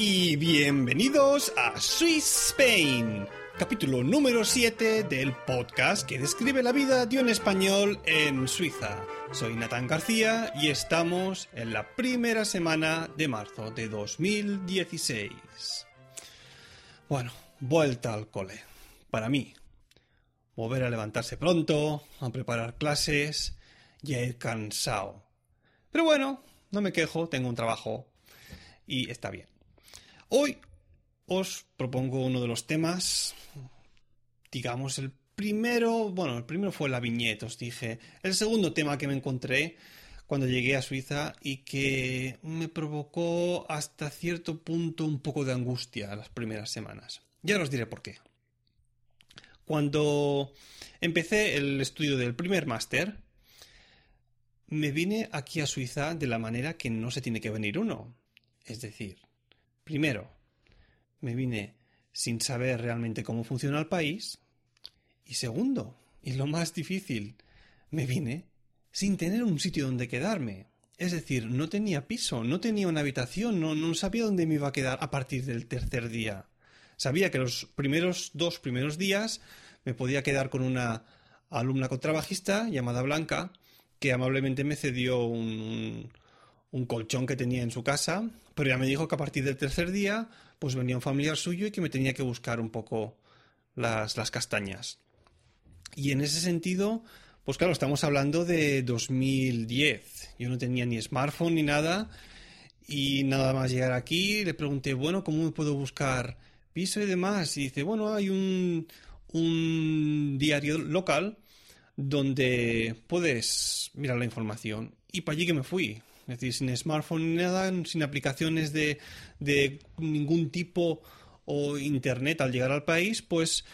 Y bienvenidos a Swiss Spain, capítulo número 7 del podcast que describe la vida de un español en Suiza. Soy Natán García y estamos en la primera semana de marzo de 2016. Bueno, vuelta al cole. Para mí, volver a levantarse pronto, a preparar clases y a ir cansado. Pero bueno, no me quejo, tengo un trabajo y está bien. Hoy os propongo uno de los temas, digamos, el primero, bueno, el primero fue la viñeta, os dije. El segundo tema que me encontré cuando llegué a Suiza y que me provocó hasta cierto punto un poco de angustia las primeras semanas. Ya os diré por qué. Cuando empecé el estudio del primer máster, me vine aquí a Suiza de la manera que no se tiene que venir uno. Es decir, Primero, me vine sin saber realmente cómo funciona el país. Y segundo, y lo más difícil, me vine sin tener un sitio donde quedarme. Es decir, no tenía piso, no tenía una habitación, no, no sabía dónde me iba a quedar a partir del tercer día. Sabía que los primeros dos primeros días me podía quedar con una alumna contrabajista llamada Blanca, que amablemente me cedió un, colchón que tenía en su casa, pero ya me dijo que a partir del tercer día, pues venía un familiar suyo y que me tenía que buscar un poco las, las castañas. Y en ese sentido, pues claro, estamos hablando de 2010. Yo no tenía ni smartphone ni nada. Y nada más llegar aquí, le pregunté, bueno, ¿cómo me puedo buscar piso y demás? Y dice, bueno, hay un, un diario local donde puedes mirar la información. Y para allí que me fui. Es decir, sin smartphone ni nada, sin aplicaciones de, ningún tipo o internet al llegar al país, pues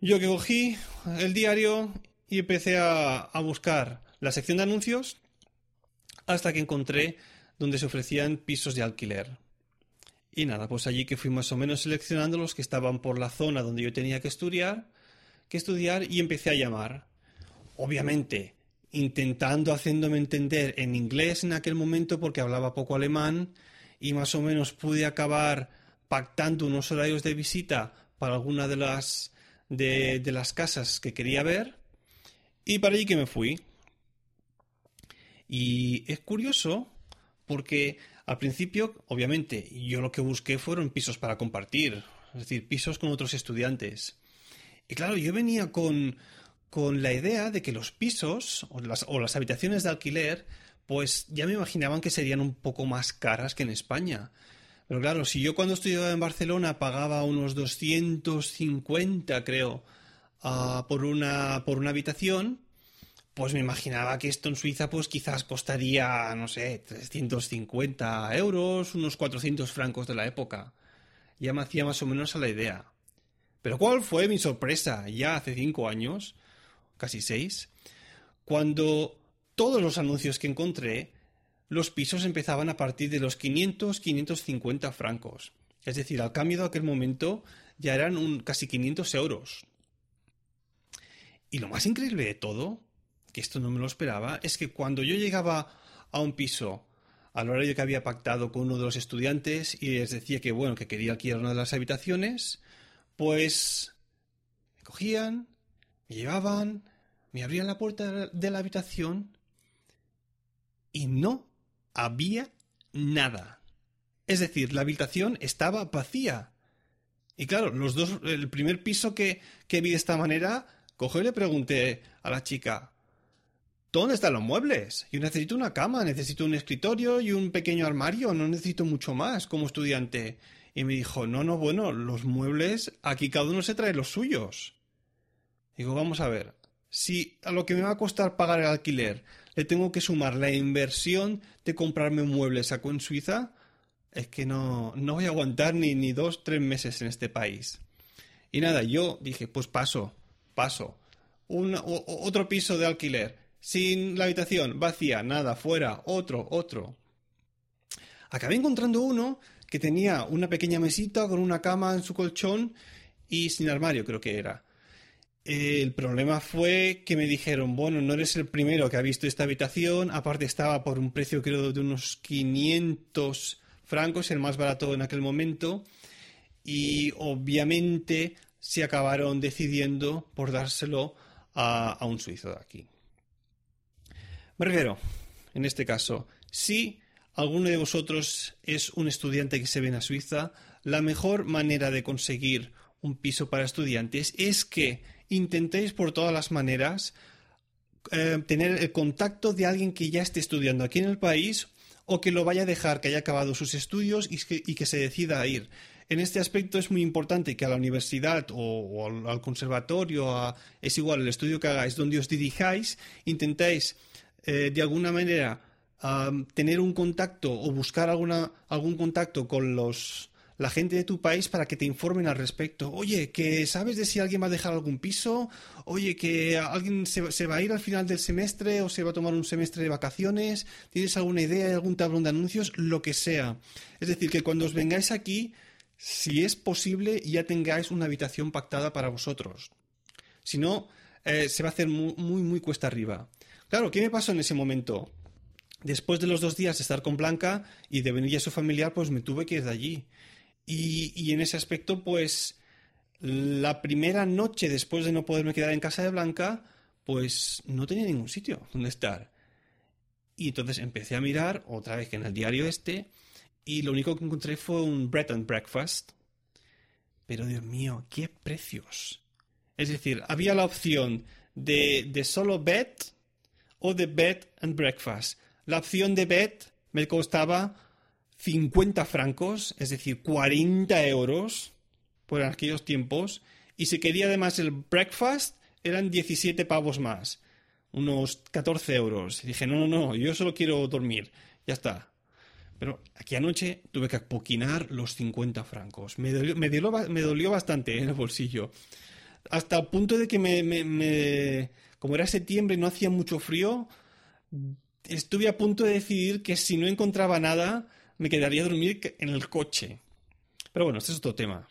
yo que cogí el diario y empecé a, a, buscar la sección de anuncios hasta que encontré donde se ofrecían pisos de alquiler. Y nada, pues allí que fui más o menos seleccionando los que estaban por la zona donde yo tenía que estudiar, que estudiar y empecé a llamar. Obviamente, intentando haciéndome entender en inglés en aquel momento porque hablaba poco alemán y más o menos pude acabar pactando unos horarios de visita para alguna de las de, las casas que quería ver y para allí que me fui. Y es curioso porque al principio, obviamente, yo lo que busqué fueron pisos para compartir, es decir, pisos con otros estudiantes. Y claro, yo venía con, con la idea de que los pisos o las, o las habitaciones de alquiler, pues ya me imaginaban que serían un poco más caras que en España. Pero claro, si yo cuando estudiaba en Barcelona pagaba unos 250, creo, uh, por, una, por una habitación, pues me imaginaba que esto en Suiza pues quizás costaría, no sé, 350 euros, unos 400 francos de la época. Ya me hacía más o menos a la idea. Pero ¿cuál fue mi sorpresa? Ya hace cinco años, casi seis, cuando todos los anuncios que encontré, los pisos empezaban a partir de los 500, 550 francos. Es decir, al cambio de aquel momento ya eran casi 500 euros. Y lo más increíble de todo, que esto no me lo esperaba, es que cuando yo llegaba a un piso a la hora de que había pactado con uno de los estudiantes y les decía que bueno, que quería alquilar una de las habitaciones, pues me cogían, me llevaban, me abrían la puerta de la habitación y no había nada. Es decir, la habitación estaba vacía. Y claro, los dos, el primer piso que, que vi de esta manera, cojo y le pregunté a la chica, ¿dónde están los muebles? Yo necesito una cama, necesito un escritorio y un pequeño armario, no necesito mucho más como estudiante. Y me dijo, no, no, bueno, los muebles, aquí cada uno se trae los suyos. Digo, vamos a ver, si a lo que me va a costar pagar el alquiler le tengo que sumar la inversión de comprarme un mueble saco en Suiza, es que no, no voy a aguantar ni, ni dos, tres meses en este país. Y nada, yo dije, pues paso, paso. Otro piso de alquiler, sin la habitación, vacía, nada, fuera, otro, otro. Acabé encontrando uno que tenía una pequeña mesita con una cama en su colchón y sin armario, creo que era. El problema fue que me dijeron, bueno, no eres el primero que ha visto esta habitación, aparte estaba por un precio creo de unos 500 francos, el más barato en aquel momento, y obviamente se acabaron decidiendo por dárselo a, un suizo de aquí. Me refiero, en este caso, si alguno de vosotros es un estudiante que se ven a Suiza, la mejor manera de conseguir un piso para estudiantes es que intentéis por todas las maneras eh, tener el contacto de alguien que ya esté estudiando aquí en el país o que lo vaya a dejar, que haya acabado sus estudios y que, se decida a ir. En este aspecto es muy importante que a la universidad o, al, conservatorio, es igual el estudio que hagáis, donde os dirijáis, intentéis eh, de alguna manera tener un contacto o buscar alguna, algún contacto con los, la gente de tu país para que te informen al respecto. Oye, que sabes de si alguien va a dejar algún piso. Oye, que alguien se, se, va a ir al final del semestre o se va a tomar un semestre de vacaciones. ¿Tienes alguna idea, algún tablón de anuncios? Lo que sea. Es decir, que cuando os vengáis aquí, si es posible, ya tengáis una habitación pactada para vosotros. Si no, eh, se va a hacer muy, muy, muy cuesta arriba. Claro, ¿qué me pasó en ese momento? Después de los dos días de estar con Blanca y de venir a su familiar, pues me tuve que ir de allí. Y, en ese aspecto, pues la primera noche después de no poderme quedar en casa de Blanca, pues no tenía ningún sitio donde estar. Y entonces empecé a mirar otra vez que en el diario este y lo único que encontré fue un bread and breakfast. Pero Dios mío, qué precios. Es decir, había la opción de, de solo bed o de bed and breakfast. La opción de bed me costaba 50 francos, es decir, 40 euros por aquellos tiempos. Y si quería además el breakfast, eran 17 pavos más, unos 14 euros. Dije, no, no, no, yo solo quiero dormir. Ya está. Pero aquí anoche tuve que apoquinar los 50 francos. Me dolió, me dolió, bastante en el bolsillo. Hasta el punto de que me, me, como era septiembre y no hacía mucho frío, estuve a punto de decidir que si no encontraba nada, me quedaría a dormir en el coche. Pero bueno, este es otro tema.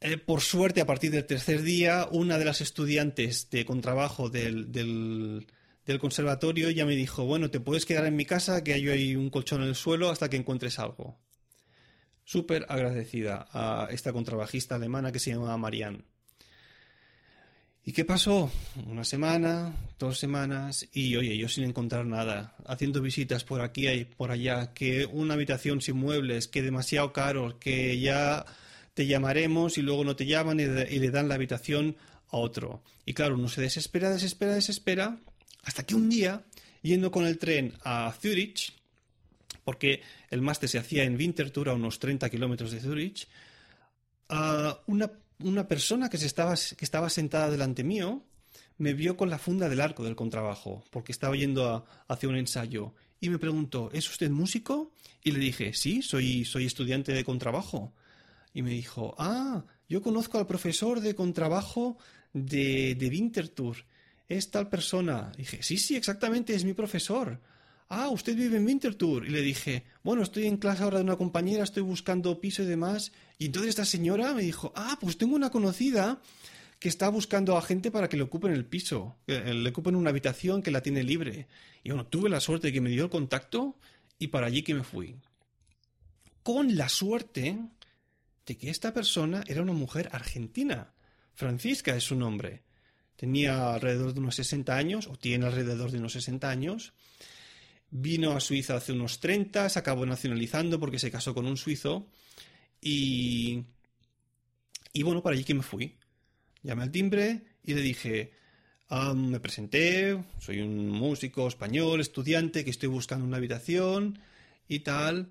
Eh, por suerte, a partir del tercer día, una de las estudiantes de contrabajo del, del, conservatorio ya me dijo, bueno, te puedes quedar en mi casa, que hay hay un colchón en el suelo hasta que encuentres algo. Súper agradecida a esta contrabajista alemana que se llama Marianne. ¿Y qué pasó? Una semana, dos semanas, y oye, yo sin encontrar nada, haciendo visitas por aquí y por allá, que una habitación sin muebles, que demasiado caro, que ya te llamaremos y luego no te llaman y, le dan la habitación a otro. Y claro, uno se desespera, desespera, desespera, hasta que un día, yendo con el tren a Zurich, porque el máster se hacía en Winterthur, a unos 30 kilómetros de Zurich, una una persona que, se estaba, que estaba sentada delante mío me vio con la funda del arco del contrabajo, porque estaba yendo a, hacia un ensayo, y me preguntó, ¿es usted músico? Y le dije, sí, soy, soy estudiante de contrabajo. Y me dijo, ah, yo conozco al profesor de contrabajo de, de Winterthur. Es tal persona. Dije, sí, sí, exactamente, es mi profesor ah, usted vive en Winterthur. Y le dije, bueno, estoy en clase ahora de una compañera, estoy buscando piso y demás. Y entonces esta señora me dijo, ah, pues tengo una conocida que está buscando a gente para que le ocupen el piso, que le ocupen una habitación que la tiene libre. Y bueno, tuve la suerte de que me dio el contacto y para allí que me fui. Con la suerte de que esta persona era una mujer argentina. Francisca es su nombre. Tenía alrededor de unos 60 años, o tiene alrededor de unos 60 años, Vino a Suiza hace unos 30, se acabó nacionalizando porque se casó con un suizo y... Y bueno, para allí que me fui. Llamé al timbre y le dije, me presenté, soy un músico español, estudiante, que estoy buscando una habitación y tal.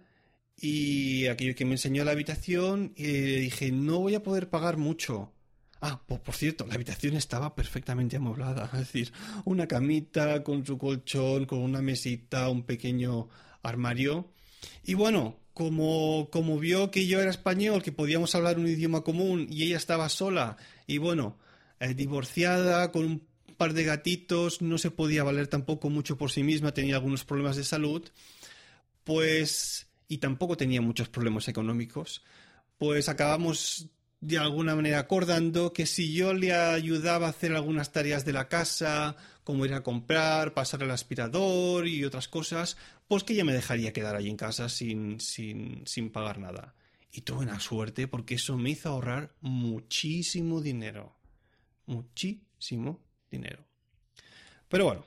Y aquello que me enseñó la habitación, y dije, no voy a poder pagar mucho. Ah, pues por cierto, la habitación estaba perfectamente amoblada, es decir, una camita con su colchón, con una mesita, un pequeño armario. Y bueno, como, como vio que yo era español, que podíamos hablar un idioma común y ella estaba sola y bueno, eh, divorciada, con un par de gatitos, no se podía valer tampoco mucho por sí misma, tenía algunos problemas de salud, pues, y tampoco tenía muchos problemas económicos, pues acabamos de alguna manera acordando que si yo le ayudaba a hacer algunas tareas de la casa, como ir a comprar, pasar el aspirador y otras cosas, pues que ella me dejaría quedar allí en casa sin, sin, sin pagar nada. Y tuve una suerte porque eso me hizo ahorrar muchísimo dinero. Muchísimo dinero. Pero bueno,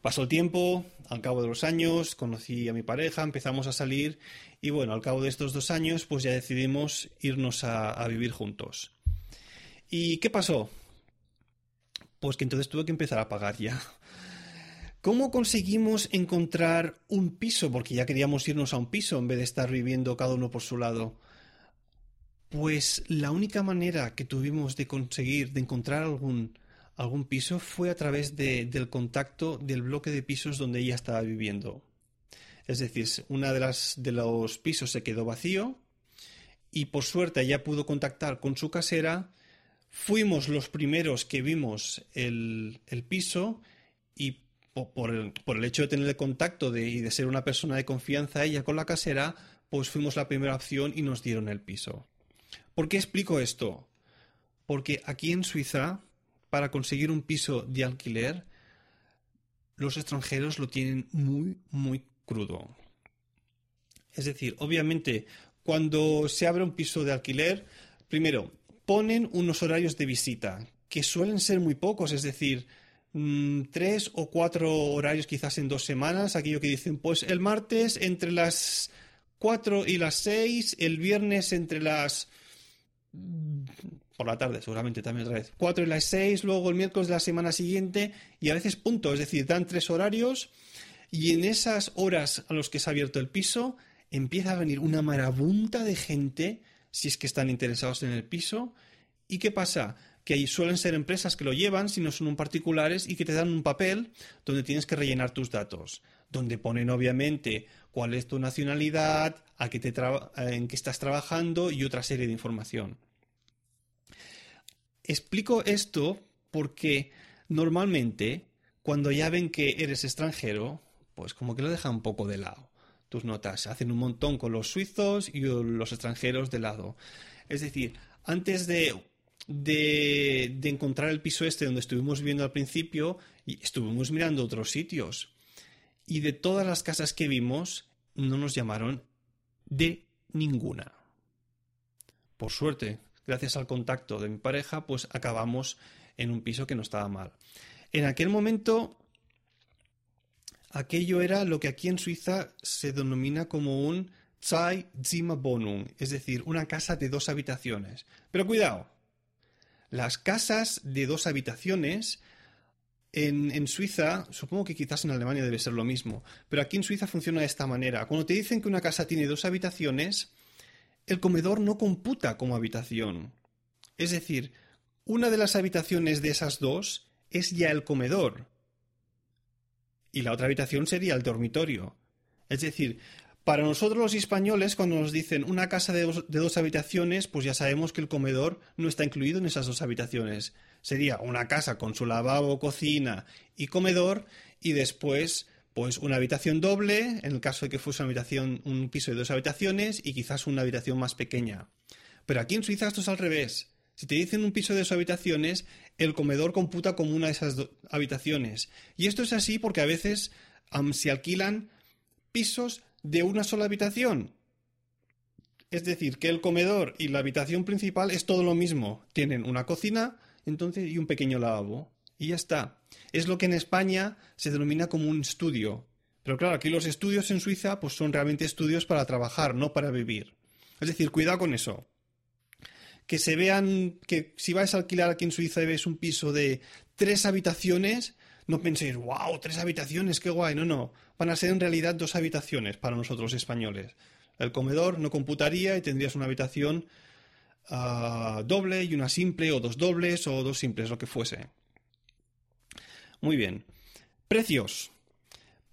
pasó el tiempo, al cabo de los años, conocí a mi pareja, empezamos a salir y bueno, al cabo de estos dos años, pues ya decidimos irnos a, vivir juntos. ¿Y qué pasó? Pues que entonces tuve que empezar a pagar ya. ¿Cómo conseguimos encontrar un piso? Porque ya queríamos irnos a un piso en vez de estar viviendo cada uno por su lado. Pues la única manera que tuvimos de conseguir, de encontrar algún, algún piso, fue a través del contacto del bloque de pisos donde ella estaba viviendo. Es decir, una de las de los pisos se quedó vacío y por suerte ya pudo contactar con su casera. Fuimos los primeros que vimos el, piso y por el, por el, hecho de tener el contacto de, y de ser una persona de confianza ella con la casera, pues fuimos la primera opción y nos dieron el piso. ¿Por qué explico esto? Porque aquí en Suiza, para conseguir un piso de alquiler, los extranjeros lo tienen muy, muy crudo. Es decir, obviamente, cuando se abre un piso de alquiler, primero, ponen unos horarios de visita, que suelen ser muy pocos, es decir, mm, tres o cuatro horarios quizás en dos semanas, aquello que dicen, pues el martes entre las cuatro y las seis, el viernes entre las por la tarde, seguramente también otra vez. Cuatro y las seis, luego el miércoles de la semana siguiente, y a veces punto, es decir, dan tres horarios y en esas horas a los que se ha abierto el piso, empieza a venir una marabunta de gente, si es que están interesados en el piso. ¿Y qué pasa? Que ahí suelen ser empresas que lo llevan, si no son un particulares, y que te dan un papel donde tienes que rellenar tus datos, donde ponen obviamente cuál es tu nacionalidad, a qué te en qué estás trabajando y otra serie de información. Explico esto porque normalmente cuando ya ven que eres extranjero, pues como que lo deja un poco de lado. Tus notas hacen un montón con los suizos y los extranjeros de lado. Es decir, antes de, de, encontrar el piso este donde estuvimos viviendo al principio, estuvimos mirando otros sitios. Y de todas las casas que vimos, no nos llamaron de ninguna. Por suerte, gracias al contacto de mi pareja, pues acabamos en un piso que no estaba mal. En aquel momento aquello era lo que aquí en Suiza se denomina como un Zwei Zimmerwohnung, es decir, una casa de dos habitaciones. Pero cuidado, las casas de dos habitaciones en, en, Suiza, supongo que quizás en Alemania debe ser lo mismo, pero aquí en Suiza funciona de esta manera. Cuando te dicen que una casa tiene dos habitaciones, el comedor no computa como habitación. Es decir, una de las habitaciones de esas dos es ya el comedor y la otra habitación sería el dormitorio. Es decir, para nosotros los españoles, cuando nos dicen una casa de dos, habitaciones, pues ya sabemos que el comedor no está incluido en esas dos habitaciones. Sería una casa con su lavabo, cocina y comedor, y después, pues una habitación doble, en el caso de que fuese una habitación, un piso de dos habitaciones, y quizás una habitación más pequeña. Pero aquí en Suiza esto es al revés. Si te dicen un piso de dos habitaciones, el comedor computa como una de esas habitaciones. Y esto es así porque a veces se alquilan pisos de una sola habitación. Es decir, que el comedor y la habitación principal es todo lo mismo. Tienen una cocina entonces, y un pequeño lavabo. Y ya está. Es lo que en España se denomina como un estudio. Pero claro, aquí los estudios en Suiza pues son realmente estudios para trabajar, no para vivir. Es decir, cuidado con eso que se vean que si vais a alquilar aquí en Suiza y ves un piso de tres habitaciones, no penséis, wow, tres habitaciones, qué guay. No, no. Van a ser en realidad dos habitaciones para nosotros españoles. El comedor no computaría y tendrías una habitación ah, doble y una simple, o dos dobles, o dos simples, lo que fuese. Muy bien. Precios.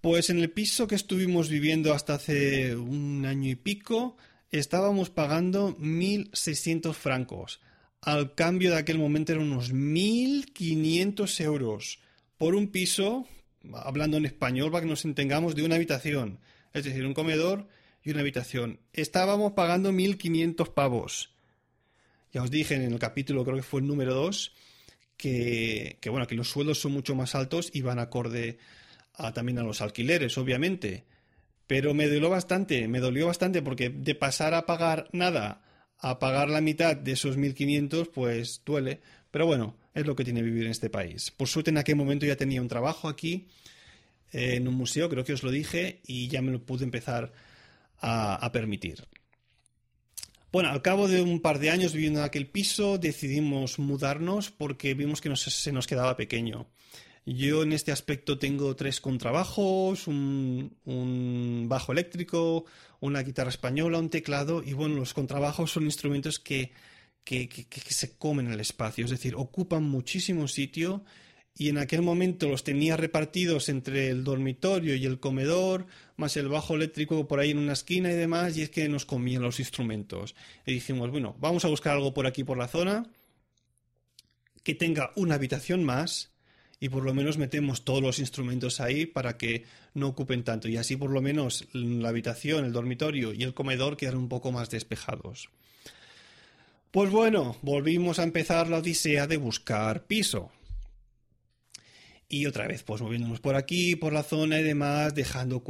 Pues en el piso que estuvimos viviendo hasta hace un año y pico, estábamos pagando 1.600 francos. Al cambio de aquel momento eran unos 1.500 euros por un piso, hablando en español para que nos entendamos, de una habitación. Es decir, un comedor y una habitación. Estábamos pagando 1.500 pavos. Ya os dije en el capítulo, creo que fue el número 2, que, bueno, que los sueldos son mucho más altos y van acorde también a los alquileres, obviamente. Pero me dolió bastante, me dolió bastante porque de pasar a pagar nada a pagar la mitad de esos 1.500, pues duele. Pero bueno, es lo que tiene vivir en este país. Por suerte en aquel momento ya tenía un trabajo aquí, eh, en un museo, creo que os lo dije, y ya me lo pude empezar a, permitir. Bueno, al cabo de un par de años viviendo en aquel piso, decidimos mudarnos porque vimos que se nos quedaba pequeño. Yo en este aspecto tengo tres contrabajos, un, bajo eléctrico, una guitarra española, un teclado y bueno, los contrabajos son instrumentos que, que, se comen el espacio, es decir, ocupan muchísimo sitio y en aquel momento los tenía repartidos entre el dormitorio y el comedor, más el bajo eléctrico por ahí en una esquina y demás, y es que nos comían los instrumentos. Y dijimos, bueno, vamos a buscar algo por aquí por la zona que tenga una habitación más y por lo menos metemos todos los instrumentos ahí para que no ocupen tanto y así por lo menos la habitación, el dormitorio y el comedor quedan un poco más despejados. Pues bueno, volvimos a empezar la odisea de buscar piso. Y otra vez, pues moviéndonos por aquí, por la zona y demás, dejando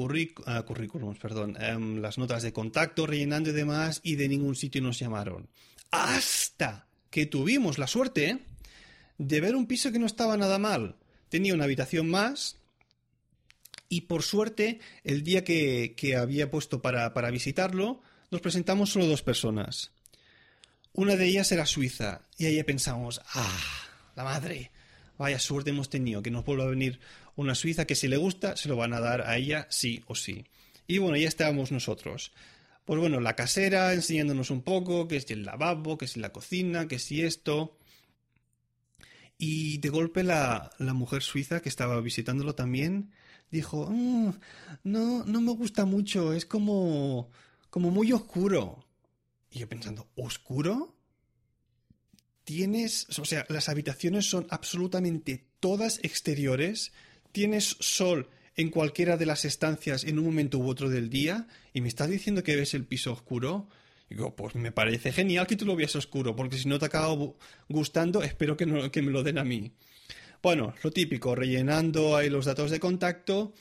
ah, currículums, perdón, em, las notas de contacto, rellenando y demás, y de ningún sitio nos llamaron. Hasta que tuvimos la suerte de ver un piso que no estaba nada mal. Tenía una habitación más y por suerte el día que, había puesto para, para visitarlo nos presentamos solo dos personas. Una de ellas era suiza y ahí pensamos, ah, la madre, vaya suerte hemos tenido, que nos vuelva a venir una suiza que si le gusta se lo van a dar a ella sí o sí. Y bueno, ya estábamos nosotros. Pues bueno, la casera enseñándonos un poco, que si el lavabo, que si la cocina, que si esto. Y de golpe la, la mujer suiza que estaba visitándolo también dijo, mm, no, no me gusta mucho, es como, como muy oscuro. Y yo pensando, ¿oscuro? Tienes, o sea, las habitaciones son absolutamente todas exteriores, tienes sol en cualquiera de las estancias en un momento u otro del día, y me estás diciendo que ves el piso oscuro. Digo, pues me parece genial que tú lo veas oscuro, porque si no te acaba gustando, espero que, que me lo den a mí. Bueno, lo típico, rellenando ahí los datos de contacto.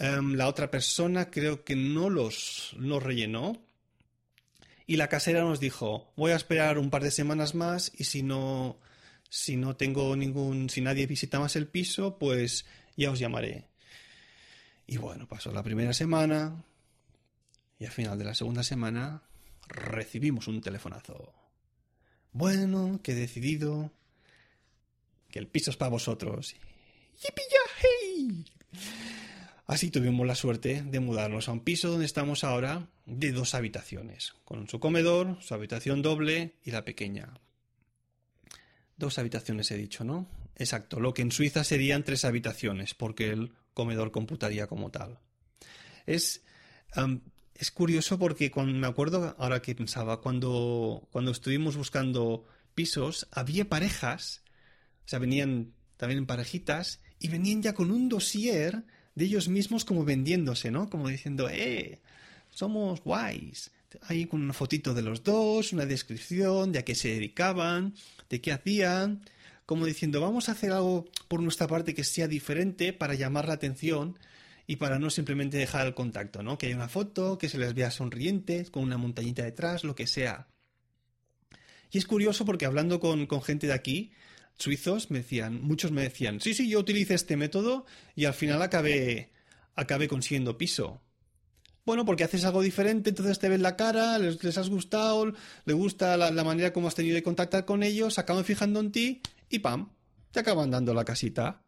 Em, la otra persona creo que no los, los rellenó. Y la casera nos dijo, voy a esperar un par de semanas más y si no, si no tengo ningún, si nadie visita más el piso, pues ya os llamaré. Y bueno, pasó la primera semana y al final de la segunda semana recibimos un telefonazo. Bueno, que he decidido que el piso es para vosotros. hey! Así tuvimos la suerte de mudarnos a un piso donde estamos ahora de dos habitaciones, con su comedor, su habitación doble y la pequeña. Dos habitaciones he dicho, ¿no? Exacto, lo que en Suiza serían tres habitaciones, porque el comedor computaría como tal. Es es curioso porque me acuerdo ahora que pensaba, cuando, cuando estuvimos buscando pisos, había parejas, o sea, venían también en parejitas, y venían ya con un dossier de ellos mismos como vendiéndose, ¿no? Como diciendo, eh, somos guays. Ahí con una fotito de los dos, una descripción de a qué se dedicaban, de qué hacían, como diciendo, vamos a hacer algo por nuestra parte que sea diferente para llamar la atención y para no simplemente dejar el contacto, ¿no? Que haya una foto, que se les vea sonrientes, con una montañita detrás, lo que sea. Y es curioso porque hablando con, gente de aquí, suizos, me decían, muchos me decían, sí, sí, yo utilicé este método y al final acabé, acabé consiguiendo piso. Bueno, porque haces algo diferente, entonces te ven la cara, les, has gustado, les gusta la, la, manera como has tenido de contactar con ellos, acaban fijando en ti y ¡pam! te acaban dando la casita.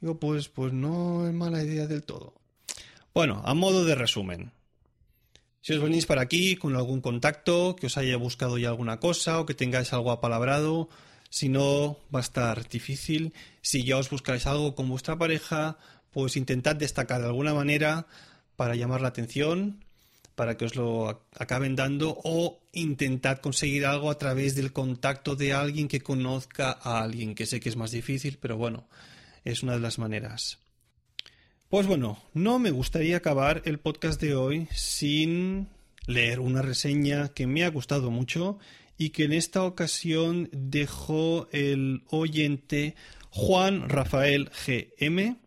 Digo, pues, pues no es mala idea del todo. Bueno, a modo de resumen. Si os venís para aquí con algún contacto, que os haya buscado ya alguna cosa o que tengáis algo apalabrado, si no, va a estar difícil. Si ya os buscáis algo con vuestra pareja, pues intentad destacar de alguna manera para llamar la atención, para que os lo acaben dando o intentad conseguir algo a través del contacto de alguien que conozca a alguien, que sé que es más difícil, pero bueno, es una de las maneras. Pues bueno, no me gustaría acabar el podcast de hoy sin leer una reseña que me ha gustado mucho y que en esta ocasión dejó el oyente Juan Rafael GM,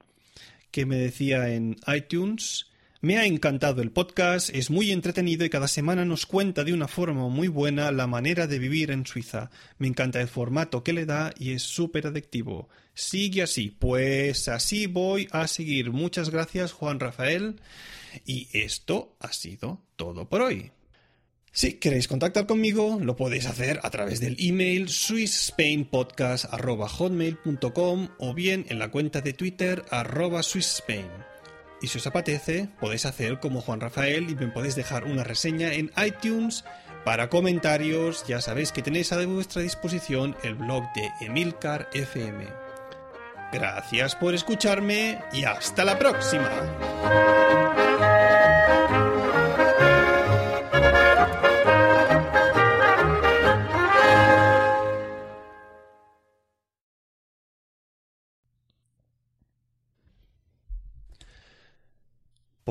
que me decía en iTunes me ha encantado el podcast, es muy entretenido y cada semana nos cuenta de una forma muy buena la manera de vivir en Suiza. Me encanta el formato que le da y es súper adictivo. Sigue así, pues así voy a seguir. Muchas gracias Juan Rafael. Y esto ha sido todo por hoy. Si queréis contactar conmigo, lo podéis hacer a través del email swissspainpodcast.hotmail.com o bien en la cuenta de Twitter arroba swissspain. Y si os apetece, podéis hacer como Juan Rafael y me podéis dejar una reseña en iTunes. Para comentarios, ya sabéis que tenéis a vuestra disposición el blog de Emilcar FM. Gracias por escucharme y hasta la próxima.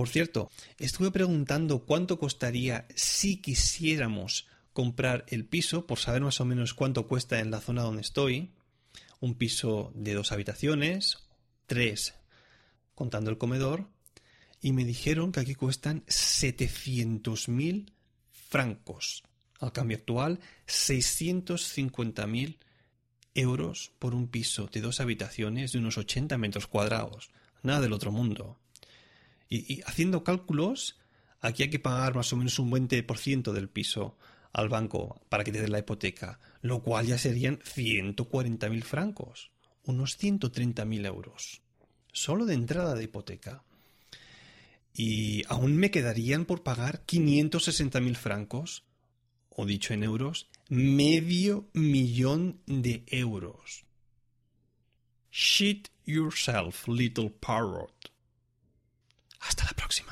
Por cierto, estuve preguntando cuánto costaría si quisiéramos comprar el piso, por saber más o menos cuánto cuesta en la zona donde estoy. Un piso de dos habitaciones, tres contando el comedor, y me dijeron que aquí cuestan 700.000 francos. Al cambio actual, 650.000 euros por un piso de dos habitaciones de unos 80 metros cuadrados. Nada del otro mundo. Y, haciendo cálculos, aquí hay que pagar más o menos un 20% del piso al banco para que te dé la hipoteca, lo cual ya serían 140.000 francos, unos 130.000 euros, solo de entrada de hipoteca. Y aún me quedarían por pagar 560.000 francos, o dicho en euros, medio millón de euros. Shit yourself, little parrot. Hasta la próxima.